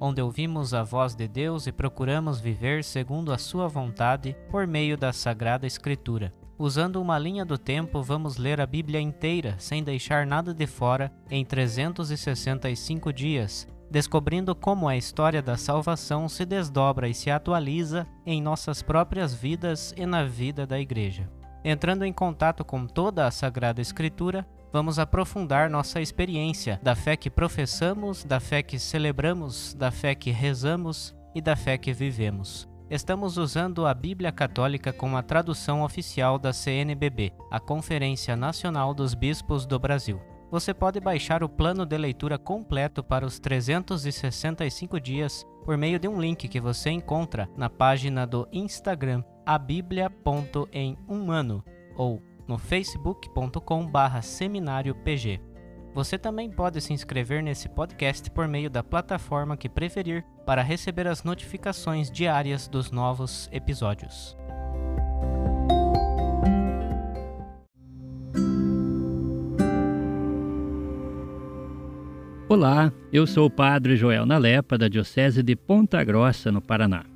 onde ouvimos a voz de Deus e procuramos viver segundo a Sua vontade por meio da Sagrada Escritura. Usando uma linha do tempo, vamos ler a Bíblia inteira, sem deixar nada de fora, em 365 dias, descobrindo como a história da salvação se desdobra e se atualiza em nossas próprias vidas e na vida da Igreja. Entrando em contato com toda a Sagrada Escritura, vamos aprofundar nossa experiência da fé que professamos, da fé que celebramos, da fé que rezamos e da fé que vivemos. Estamos usando a Bíblia Católica como a tradução oficial da CNBB, a Conferência Nacional dos Bispos do Brasil. Você pode baixar o plano de leitura completo para os 365 dias por meio de um link que você encontra na página do Instagram a Bíblia.em um ano ou no facebook.com barra seminário PG. Você também pode se inscrever nesse podcast por meio da plataforma que preferir para receber as notificações diárias dos novos episódios. Olá, eu sou o Padre Joel Nalepa, da Diocese de Ponta Grossa, no Paraná.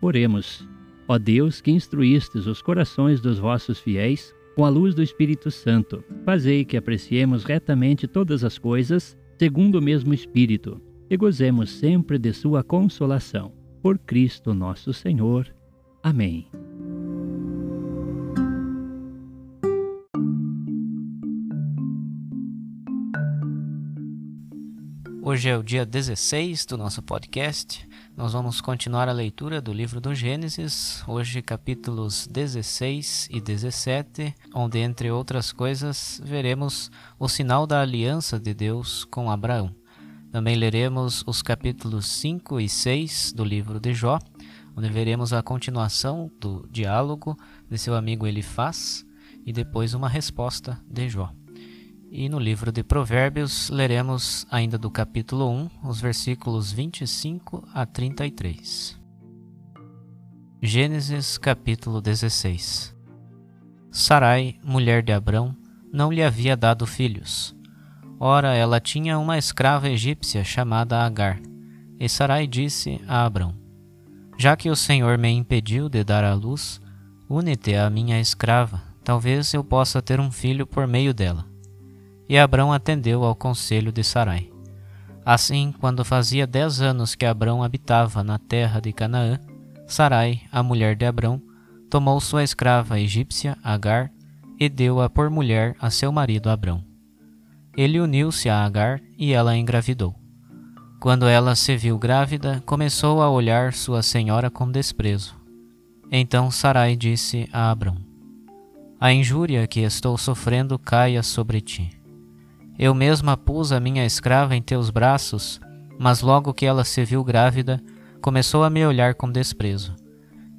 Oremos. Ó Deus, que instruístes os corações dos vossos fiéis com a luz do Espírito Santo, fazei que apreciemos retamente todas as coisas, segundo o mesmo Espírito, e gozemos sempre de sua consolação. Por Cristo nosso Senhor. Amém. Hoje é o dia 16 do nosso podcast. Nós vamos continuar a leitura do livro do Gênesis, hoje capítulos 16 e 17, onde, entre outras coisas, veremos o sinal da aliança de Deus com Abraão. Também leremos os capítulos 5 e 6 do livro de Jó, onde veremos a continuação do diálogo de seu amigo Elifaz e depois uma resposta de Jó. E no livro de Provérbios leremos ainda do capítulo 1, os versículos 25 a 33. Gênesis capítulo 16 Sarai, mulher de Abrão, não lhe havia dado filhos. Ora, ela tinha uma escrava egípcia chamada Agar. E Sarai disse a Abrão: Já que o Senhor me impediu de dar à luz, une-te à minha escrava, talvez eu possa ter um filho por meio dela. E Abrão atendeu ao conselho de Sarai. Assim, quando fazia dez anos que Abrão habitava na terra de Canaã, Sarai, a mulher de Abrão, tomou sua escrava egípcia, Agar, e deu-a por mulher a seu marido Abrão. Ele uniu-se a Agar e ela engravidou. Quando ela se viu grávida, começou a olhar sua senhora com desprezo. Então Sarai disse a Abrão: A injúria que estou sofrendo caia sobre ti. Eu mesma pus a minha escrava em teus braços, mas logo que ela se viu grávida, começou a me olhar com desprezo.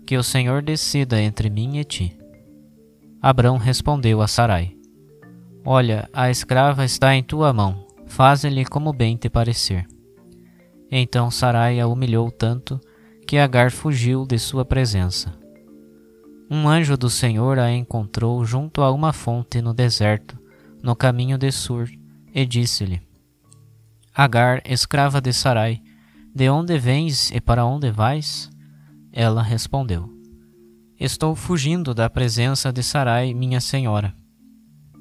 Que o Senhor decida entre mim e ti. Abrão respondeu a Sarai: Olha, a escrava está em tua mão, faze-lhe como bem te parecer. Então Sarai a humilhou tanto que Agar fugiu de sua presença. Um anjo do Senhor a encontrou junto a uma fonte no deserto, no caminho de Sur, e disse-lhe: Agar, escrava de Sarai, de onde vens e para onde vais? Ela respondeu: Estou fugindo da presença de Sarai, minha senhora.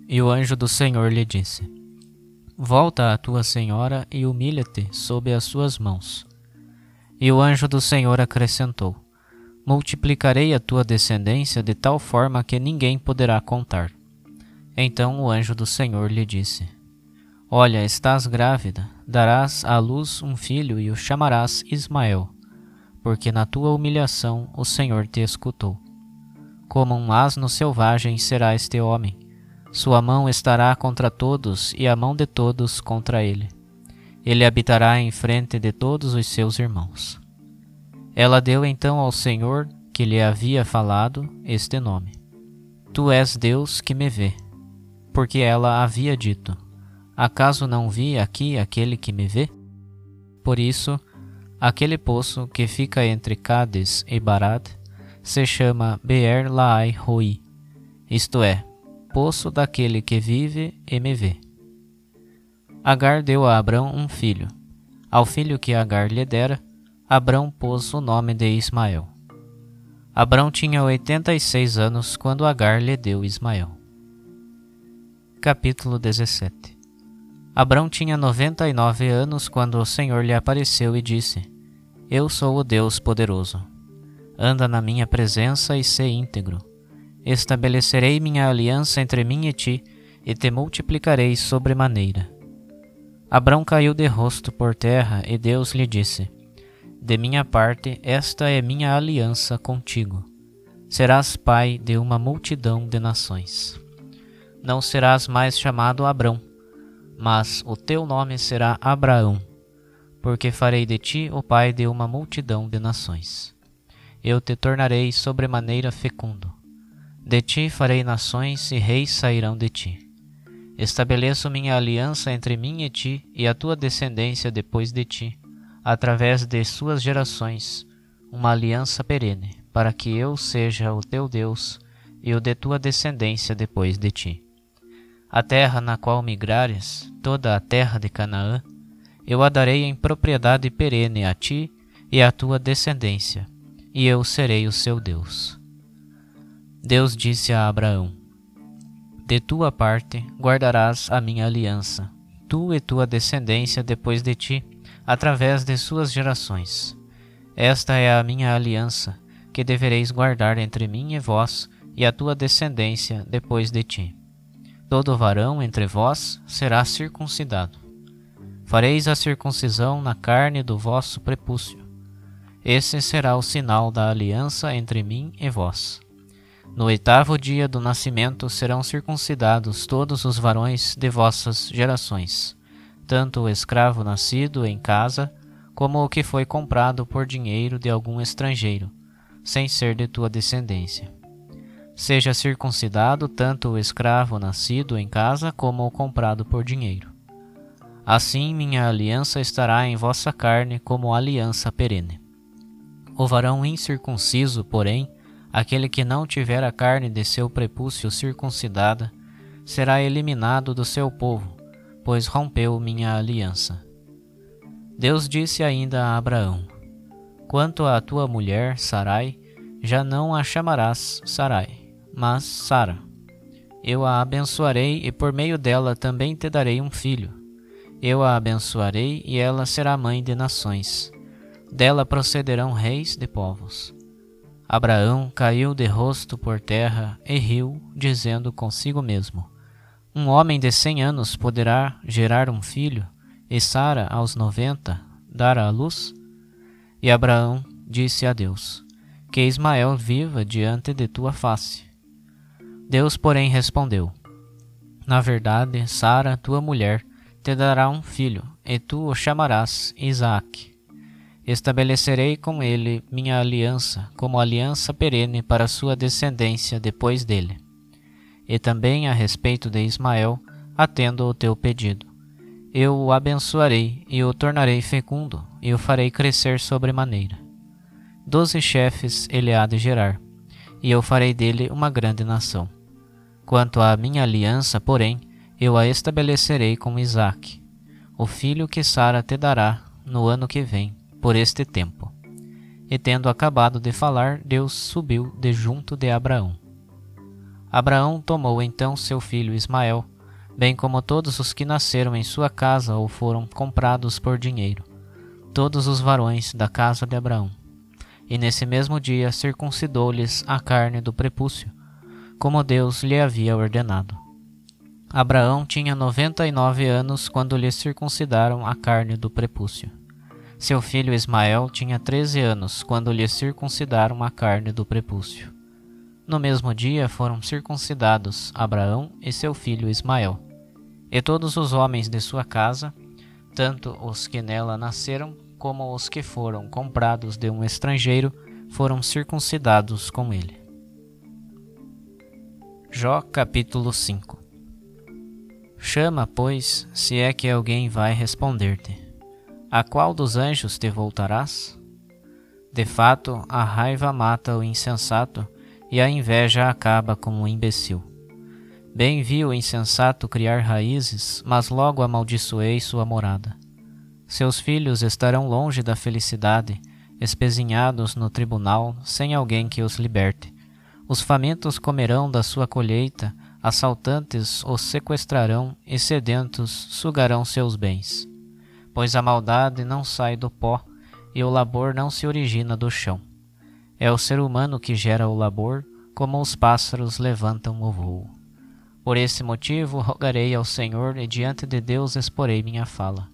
E o anjo do Senhor lhe disse: Volta à tua senhora e humilha-te sob as suas mãos. E o anjo do Senhor acrescentou: multiplicarei a tua descendência de tal forma que ninguém poderá contar. Então o anjo do Senhor lhe disse: Olha, estás grávida, darás à luz um filho e o chamarás Ismael, porque na tua humilhação o Senhor te escutou. Como um asno selvagem será este homem. Sua mão estará contra todos e a mão de todos contra ele. Ele habitará em frente de todos os seus irmãos. Ela deu então ao Senhor, que lhe havia falado, este nome: Tu és Deus que me vê. Porque ela havia dito: Acaso não vi aqui aquele que me vê? Por isso, aquele poço que fica entre Cades e Barad se chama Beer Laai Roi, isto é, poço daquele que vive e me vê. Agar deu a Abrão um filho. Ao filho que Agar lhe dera, Abrão pôs o nome de Ismael. Abrão tinha oitenta e seis anos quando Agar lhe deu Ismael. Capítulo 17 Abrão tinha noventa e nove anos quando o Senhor lhe apareceu e disse: Eu sou o Deus poderoso anda na minha presença e sê íntegro. Estabelecerei minha aliança entre mim e ti, e te multiplicarei sobremaneira. Abrão caiu de rosto por terra, e Deus lhe disse: De minha parte, esta é minha aliança contigo. Serás pai de uma multidão de nações. Não serás mais chamado Abrão, mas o teu nome será Abraão, porque farei de ti o pai de uma multidão de nações eu te tornarei sobremaneira fecundo. De ti farei nações e reis sairão de ti. Estabeleço minha aliança entre mim e ti e a tua descendência depois de ti, através de suas gerações, uma aliança perene, para que eu seja o teu Deus e o de tua descendência depois de ti. A terra na qual migrares, toda a terra de Canaã, eu a darei em propriedade perene a ti e à tua descendência e eu serei o seu Deus. Deus disse a Abraão: De tua parte guardarás a minha aliança, tu e tua descendência depois de ti, através de suas gerações. Esta é a minha aliança, que devereis guardar entre mim e vós e a tua descendência depois de ti. Todo varão entre vós será circuncidado. Fareis a circuncisão na carne do vosso prepúcio esse será o sinal da aliança entre mim e vós. No oitavo dia do nascimento serão circuncidados todos os varões de vossas gerações, tanto o escravo nascido em casa, como o que foi comprado por dinheiro de algum estrangeiro, sem ser de tua descendência. Seja circuncidado tanto o escravo nascido em casa como o comprado por dinheiro. Assim minha aliança estará em vossa carne como aliança perene. O varão incircunciso, porém, aquele que não tiver a carne de seu prepúcio circuncidada, será eliminado do seu povo, pois rompeu minha aliança. Deus disse ainda a Abraão: Quanto à tua mulher, Sarai, já não a chamarás Sarai, mas Sara. Eu a abençoarei e por meio dela também te darei um filho. Eu a abençoarei e ela será mãe de nações. Dela procederão reis de povos. Abraão caiu de rosto por terra e riu, dizendo consigo mesmo: Um homem de cem anos poderá gerar um filho, e Sara, aos noventa, dar à luz? E Abraão disse a Deus: Que Ismael viva diante de tua face. Deus, porém, respondeu: Na verdade, Sara, tua mulher, te dará um filho, e tu o chamarás Isaque. Estabelecerei com ele minha aliança como aliança perene para sua descendência depois dele. E também a respeito de Ismael, atendo o teu pedido. Eu o abençoarei e o tornarei fecundo, e o farei crescer sobremaneira. Doze chefes ele há de gerar, e eu farei dele uma grande nação. Quanto à minha aliança, porém, eu a estabelecerei com Isaque, o filho que Sara te dará no ano que vem, por este tempo. E tendo acabado de falar, Deus subiu de junto de Abraão. Abraão tomou então seu filho Ismael, bem como todos os que nasceram em sua casa ou foram comprados por dinheiro, todos os varões da casa de Abraão, e nesse mesmo dia circuncidou-lhes a carne do prepúcio, como Deus lhe havia ordenado. Abraão tinha noventa e nove anos quando lhe circuncidaram a carne do prepúcio. Seu filho Ismael tinha treze anos quando lhe circuncidaram a carne do prepúcio. No mesmo dia foram circuncidados Abraão e seu filho Ismael, e todos os homens de sua casa, tanto os que nela nasceram como os que foram comprados de um estrangeiro, foram circuncidados com ele. Jó capítulo 5 Chama, pois, se é que alguém vai responder-te. A qual dos anjos te voltarás? De fato, a raiva mata o insensato e a inveja acaba como um imbecil. Bem viu o insensato criar raízes, mas logo amaldiçoei sua morada. Seus filhos estarão longe da felicidade, espezinhados no tribunal, sem alguém que os liberte. Os famintos comerão da sua colheita, assaltantes os sequestrarão e sedentos sugarão seus bens. Pois a maldade não sai do pó e o labor não se origina do chão. É o ser humano que gera o labor, como os pássaros levantam o voo. Por esse motivo rogarei ao Senhor e diante de Deus exporei minha fala.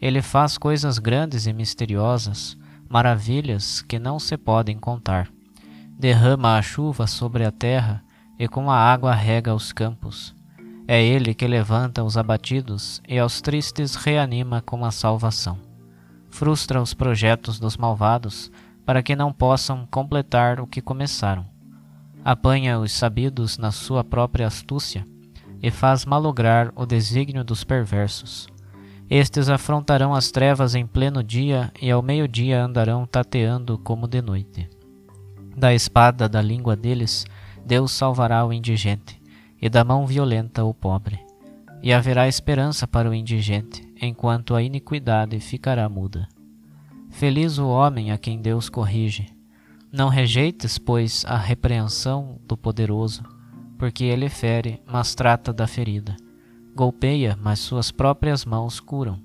Ele faz coisas grandes e misteriosas, maravilhas que não se podem contar. Derrama a chuva sobre a terra e com a água rega os campos. É ele que levanta os abatidos e aos tristes reanima com a salvação. Frustra os projetos dos malvados para que não possam completar o que começaram. Apanha os sabidos na sua própria astúcia e faz malograr o desígnio dos perversos. Estes afrontarão as trevas em pleno dia e ao meio-dia andarão tateando como de noite. Da espada da língua deles, Deus salvará o indigente, e da mão violenta o pobre. E haverá esperança para o indigente, enquanto a iniquidade ficará muda. Feliz o homem a quem Deus corrige. Não rejeites, pois, a repreensão do poderoso, porque ele fere, mas trata da ferida golpeia, mas suas próprias mãos curam.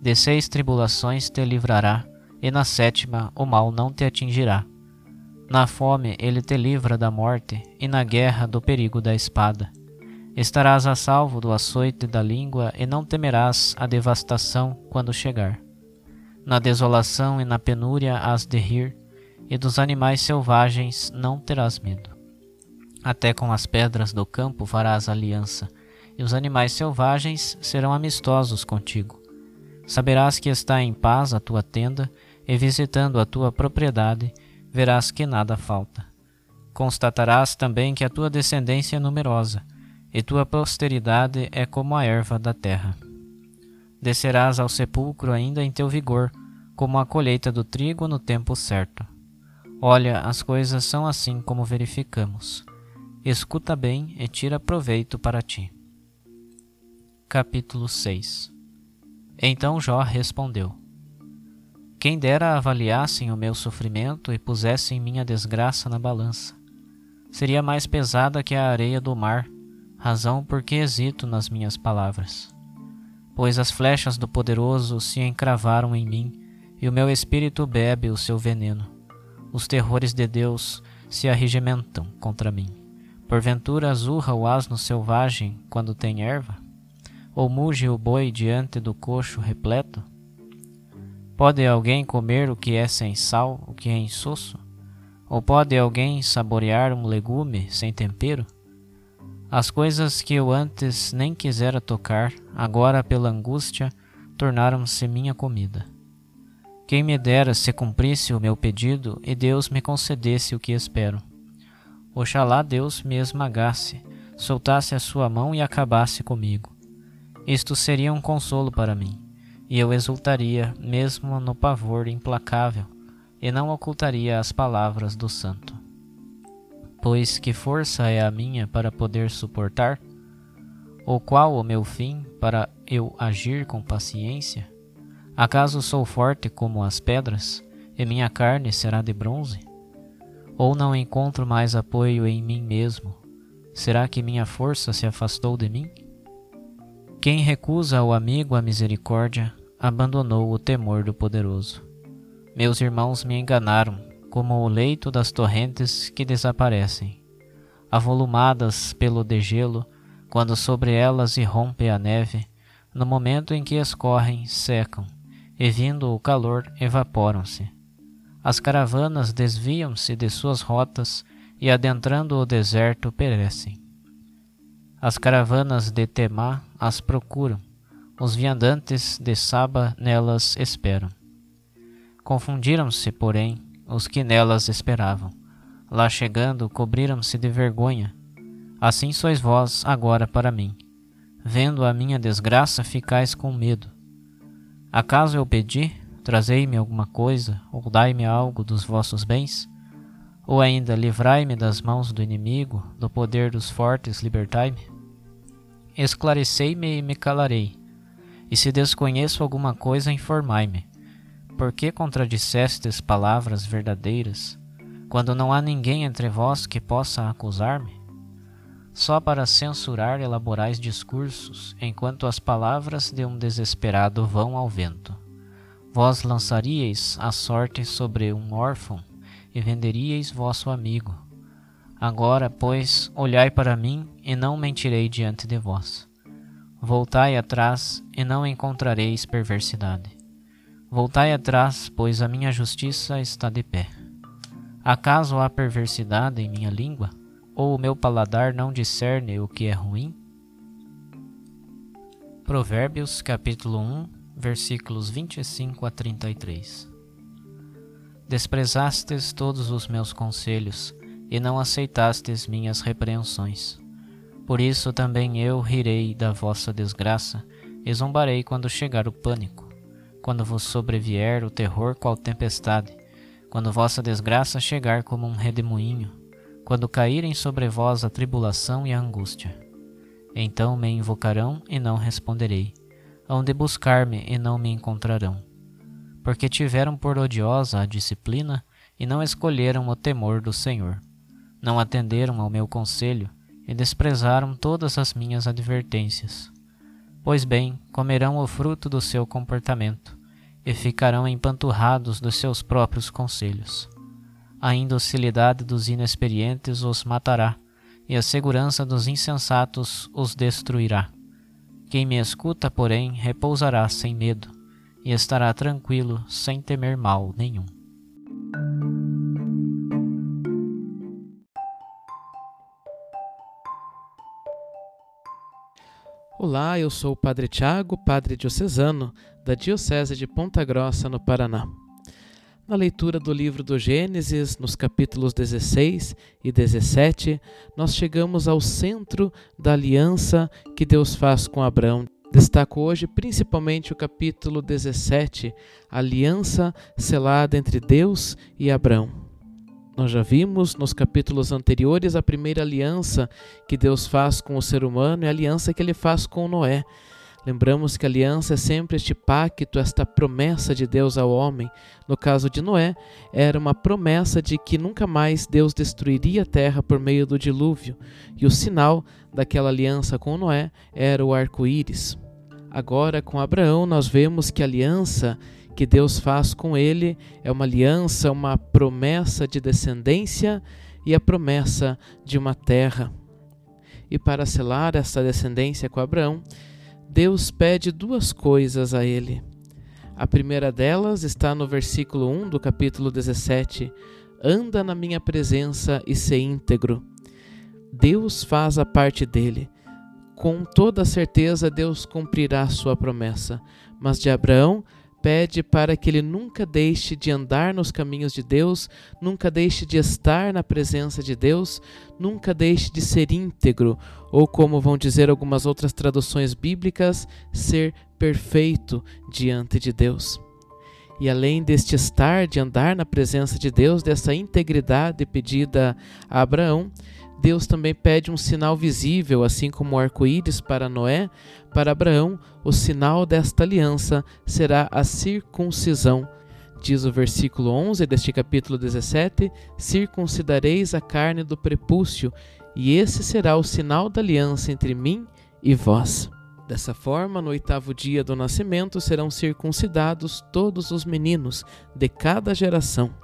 De seis tribulações te livrará, e na sétima o mal não te atingirá. Na fome ele te livra da morte, e na guerra do perigo da espada. Estarás a salvo do açoite da língua, e não temerás a devastação quando chegar. Na desolação e na penúria has de rir, e dos animais selvagens não terás medo. Até com as pedras do campo farás aliança, e os animais selvagens serão amistosos contigo. Saberás que está em paz a tua tenda, e visitando a tua propriedade, verás que nada falta. Constatarás também que a tua descendência é numerosa, e tua posteridade é como a erva da terra. Descerás ao sepulcro ainda em teu vigor, como a colheita do trigo no tempo certo. Olha, as coisas são assim como verificamos. Escuta bem e tira proveito para ti. Capítulo 6 Então Jó respondeu: Quem dera avaliassem o meu sofrimento e pusessem minha desgraça na balança. Seria mais pesada que a areia do mar, razão por que hesito nas minhas palavras. Pois as flechas do poderoso se encravaram em mim, e o meu espírito bebe o seu veneno. Os terrores de Deus se arregimentam contra mim. Porventura azurra o asno selvagem quando tem erva? Ou muge o boi diante do coxo repleto? Pode alguém comer o que é sem sal, o que é insosso? Ou pode alguém saborear um legume sem tempero? As coisas que eu antes nem quisera tocar, agora pela angústia, tornaram-se minha comida. Quem me dera se cumprisse o meu pedido e Deus me concedesse o que espero. Oxalá Deus me esmagasse, soltasse a sua mão e acabasse comigo. Isto seria um consolo para mim, e eu exultaria mesmo no pavor implacável, e não ocultaria as palavras do santo. Pois que força é a minha para poder suportar? Ou qual o meu fim para eu agir com paciência? Acaso sou forte como as pedras, e minha carne será de bronze? Ou não encontro mais apoio em mim mesmo? Será que minha força se afastou de mim? Quem recusa ao amigo a misericórdia, abandonou o temor do poderoso. Meus irmãos me enganaram, como o leito das torrentes que desaparecem, avolumadas pelo degelo, quando sobre elas irrompe a neve, no momento em que escorrem, secam, e vindo o calor, evaporam-se. As caravanas desviam-se de suas rotas e, adentrando o deserto, perecem. As caravanas de Temá as procuram, os viandantes de Saba nelas esperam. Confundiram-se, porém, os que nelas esperavam. Lá chegando, cobriram-se de vergonha. Assim sois vós agora para mim. Vendo a minha desgraça, ficais com medo. Acaso eu pedi, trazei-me alguma coisa, ou dai-me algo dos vossos bens? Ou ainda livrai-me das mãos do inimigo, do poder dos fortes libertai-me? Esclarecei-me e me calarei. E se desconheço alguma coisa, informai-me. Por que contradissestes palavras verdadeiras, quando não há ninguém entre vós que possa acusar-me? Só para censurar elaborais discursos, enquanto as palavras de um desesperado vão ao vento. Vós lançaríeis a sorte sobre um órfão e venderíeis vosso amigo. Agora, pois, olhai para mim e não mentirei diante de vós. Voltai atrás e não encontrareis perversidade. Voltai atrás, pois a minha justiça está de pé. Acaso há perversidade em minha língua? Ou o meu paladar não discerne o que é ruim? Provérbios capítulo 1, versículos 25 a 33 Desprezastes todos os meus conselhos, e não aceitastes minhas repreensões. Por isso também eu rirei da vossa desgraça, e zombarei quando chegar o pânico, quando vos sobrevier o terror qual tempestade, quando vossa desgraça chegar como um redemoinho, quando caírem sobre vós a tribulação e a angústia. Então me invocarão e não responderei, hão de buscar-me e não me encontrarão, porque tiveram por odiosa a disciplina e não escolheram o temor do Senhor. Não atenderam ao meu conselho e desprezaram todas as minhas advertências. Pois bem, comerão o fruto do seu comportamento e ficarão empanturrados dos seus próprios conselhos a indocilidade dos inexperientes os matará, e a segurança dos insensatos os destruirá. Quem me escuta, porém, repousará sem medo, e estará tranquilo, sem temer mal nenhum. Olá, eu sou o Padre Tiago, Padre Diocesano, da Diocese de Ponta Grossa, no Paraná. Na leitura do livro do Gênesis, nos capítulos 16 e 17, nós chegamos ao centro da aliança que Deus faz com Abraão. Destaco hoje principalmente o capítulo 17, a aliança selada entre Deus e Abraão. Nós já vimos nos capítulos anteriores a primeira aliança que Deus faz com o ser humano e a aliança que ele faz com Noé. Lembramos que a aliança é sempre este pacto, esta promessa de Deus ao homem. No caso de Noé, era uma promessa de que nunca mais Deus destruiria a terra por meio do dilúvio, e o sinal daquela aliança com Noé era o arco-íris. Agora, com Abraão, nós vemos que a aliança que Deus faz com ele é uma aliança, uma promessa de descendência e a promessa de uma terra. E para selar essa descendência com Abraão, Deus pede duas coisas a ele. A primeira delas está no versículo 1 do capítulo 17: Anda na minha presença e se íntegro. Deus faz a parte dele. Com toda certeza, Deus cumprirá sua promessa. Mas de Abraão, pede para que ele nunca deixe de andar nos caminhos de Deus, nunca deixe de estar na presença de Deus, nunca deixe de ser íntegro, ou como vão dizer algumas outras traduções bíblicas, ser perfeito diante de Deus. E além deste estar, de andar na presença de Deus, dessa integridade pedida a Abraão, Deus também pede um sinal visível, assim como o arco-íris para Noé, para Abraão, o sinal desta aliança será a circuncisão. Diz o versículo 11 deste capítulo 17: Circuncidareis a carne do prepúcio, e esse será o sinal da aliança entre mim e vós. Dessa forma, no oitavo dia do nascimento serão circuncidados todos os meninos de cada geração.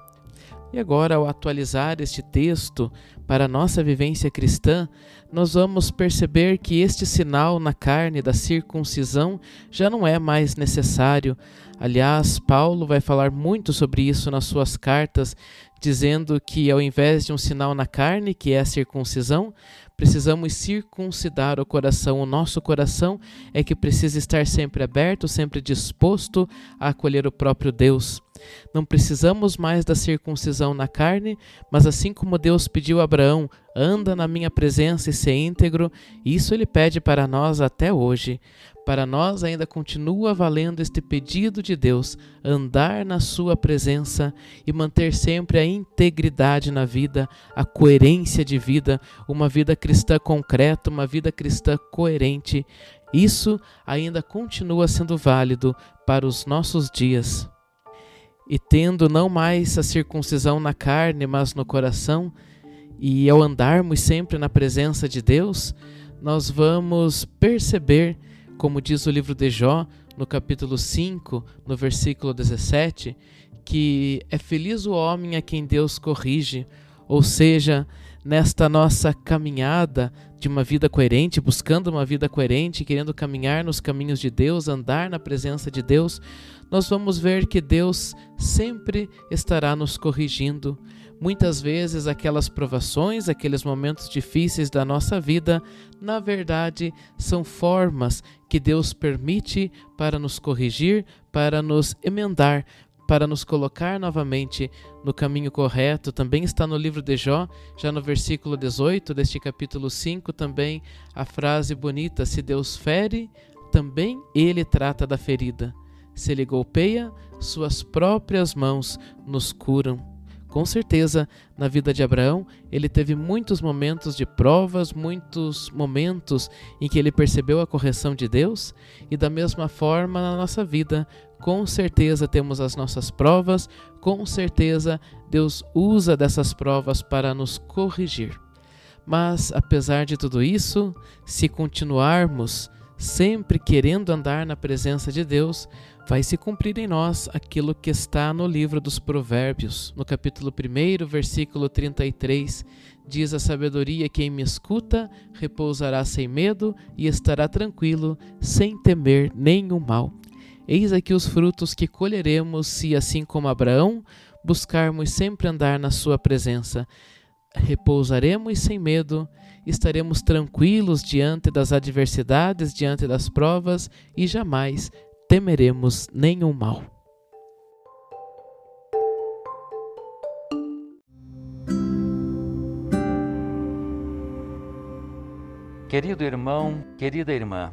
E agora, ao atualizar este texto para a nossa vivência cristã, nós vamos perceber que este sinal na carne da circuncisão já não é mais necessário. Aliás, Paulo vai falar muito sobre isso nas suas cartas, dizendo que ao invés de um sinal na carne, que é a circuncisão, precisamos circuncidar o coração. O nosso coração é que precisa estar sempre aberto, sempre disposto a acolher o próprio Deus. Não precisamos mais da circuncisão na carne, mas assim como Deus pediu a Abraão, anda na minha presença e ser íntegro, isso ele pede para nós até hoje. Para nós ainda continua valendo este pedido de Deus, andar na sua presença e manter sempre a integridade na vida, a coerência de vida, uma vida cristã concreta, uma vida cristã coerente. Isso ainda continua sendo válido para os nossos dias. E tendo não mais a circuncisão na carne, mas no coração, e ao andarmos sempre na presença de Deus, nós vamos perceber como diz o livro de Jó, no capítulo 5, no versículo 17, que é feliz o homem a quem Deus corrige, ou seja, nesta nossa caminhada de uma vida coerente, buscando uma vida coerente, querendo caminhar nos caminhos de Deus, andar na presença de Deus, nós vamos ver que Deus sempre estará nos corrigindo, Muitas vezes aquelas provações, aqueles momentos difíceis da nossa vida, na verdade, são formas que Deus permite para nos corrigir, para nos emendar, para nos colocar novamente no caminho correto. Também está no livro de Jó, já no versículo 18 deste capítulo 5, também a frase bonita: Se Deus fere, também ele trata da ferida. Se ele golpeia, suas próprias mãos nos curam. Com certeza, na vida de Abraão, ele teve muitos momentos de provas, muitos momentos em que ele percebeu a correção de Deus, e da mesma forma na nossa vida, com certeza temos as nossas provas, com certeza Deus usa dessas provas para nos corrigir. Mas, apesar de tudo isso, se continuarmos sempre querendo andar na presença de Deus, vai se cumprir em nós aquilo que está no livro dos Provérbios, no capítulo 1, versículo 33. Diz a sabedoria: Quem me escuta repousará sem medo e estará tranquilo, sem temer nenhum mal. Eis aqui os frutos que colheremos se, assim como Abraão, buscarmos sempre andar na Sua presença. Repousaremos sem medo estaremos tranquilos diante das adversidades, diante das provas e jamais temeremos nenhum mal. Querido irmão, querida irmã,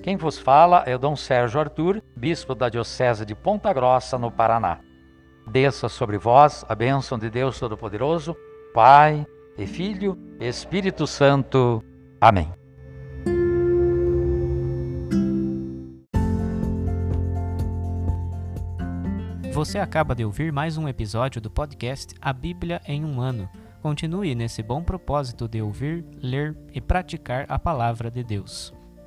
Quem vos fala é o Dom Sérgio Arthur, bispo da Diocese de Ponta Grossa, no Paraná. Desça sobre vós a bênção de Deus Todo-Poderoso, Pai e Filho e Espírito Santo. Amém. Você acaba de ouvir mais um episódio do podcast A Bíblia em um Ano. Continue nesse bom propósito de ouvir, ler e praticar a palavra de Deus.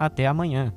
Até amanhã.